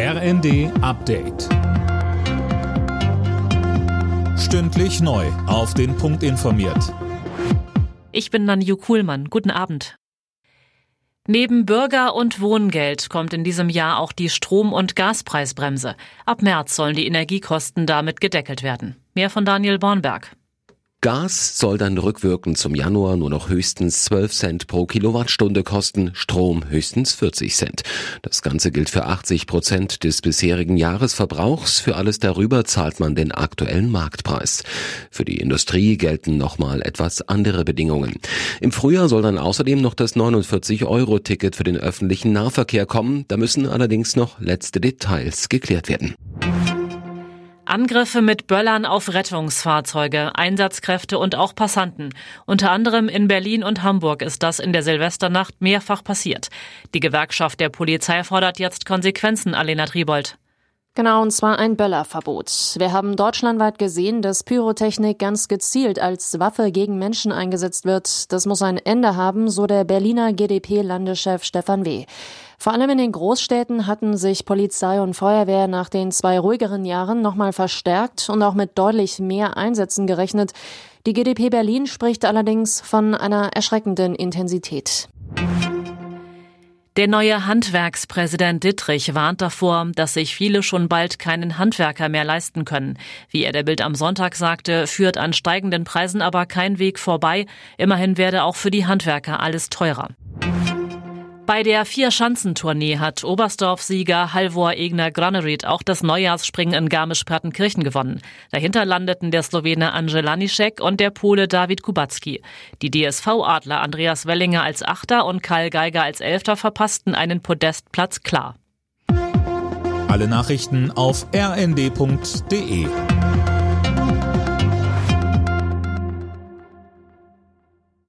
RND Update. Stündlich neu. Auf den Punkt informiert. Ich bin Nanju Kuhlmann. Guten Abend. Neben Bürger- und Wohngeld kommt in diesem Jahr auch die Strom- und Gaspreisbremse. Ab März sollen die Energiekosten damit gedeckelt werden. Mehr von Daniel Bornberg. Gas soll dann rückwirkend zum Januar nur noch höchstens 12 Cent pro Kilowattstunde kosten, Strom höchstens 40 Cent. Das Ganze gilt für 80 Prozent des bisherigen Jahresverbrauchs. Für alles darüber zahlt man den aktuellen Marktpreis. Für die Industrie gelten nochmal etwas andere Bedingungen. Im Frühjahr soll dann außerdem noch das 49-Euro-Ticket für den öffentlichen Nahverkehr kommen. Da müssen allerdings noch letzte Details geklärt werden. Angriffe mit Böllern auf Rettungsfahrzeuge, Einsatzkräfte und auch Passanten. Unter anderem in Berlin und Hamburg ist das in der Silvesternacht mehrfach passiert. Die Gewerkschaft der Polizei fordert jetzt Konsequenzen, Alena Tribold. Genau, und zwar ein Böllerverbot. Wir haben deutschlandweit gesehen, dass Pyrotechnik ganz gezielt als Waffe gegen Menschen eingesetzt wird. Das muss ein Ende haben, so der Berliner GdP-Landeschef Stefan W. Vor allem in den Großstädten hatten sich Polizei und Feuerwehr nach den zwei ruhigeren Jahren nochmal verstärkt und auch mit deutlich mehr Einsätzen gerechnet. Die GdP Berlin spricht allerdings von einer erschreckenden Intensität. Der neue Handwerkspräsident Dittrich warnt davor, dass sich viele schon bald keinen Handwerker mehr leisten können. Wie er der Bild am Sonntag sagte, führt an steigenden Preisen aber kein Weg vorbei. Immerhin werde auch für die Handwerker alles teurer. Bei der Vier-Schanzentournee hat Oberstdorf-Sieger Halvor Egner Granerit auch das Neujahrsspringen in Garmisch-Partenkirchen gewonnen. Dahinter landeten der Slowene Angel Lanišek und der Pole David Kubacki. Die DSV-Adler Andreas Wellinger als Achter und Karl Geiger als Elfter verpassten einen Podestplatz klar. Alle Nachrichten auf rnd.de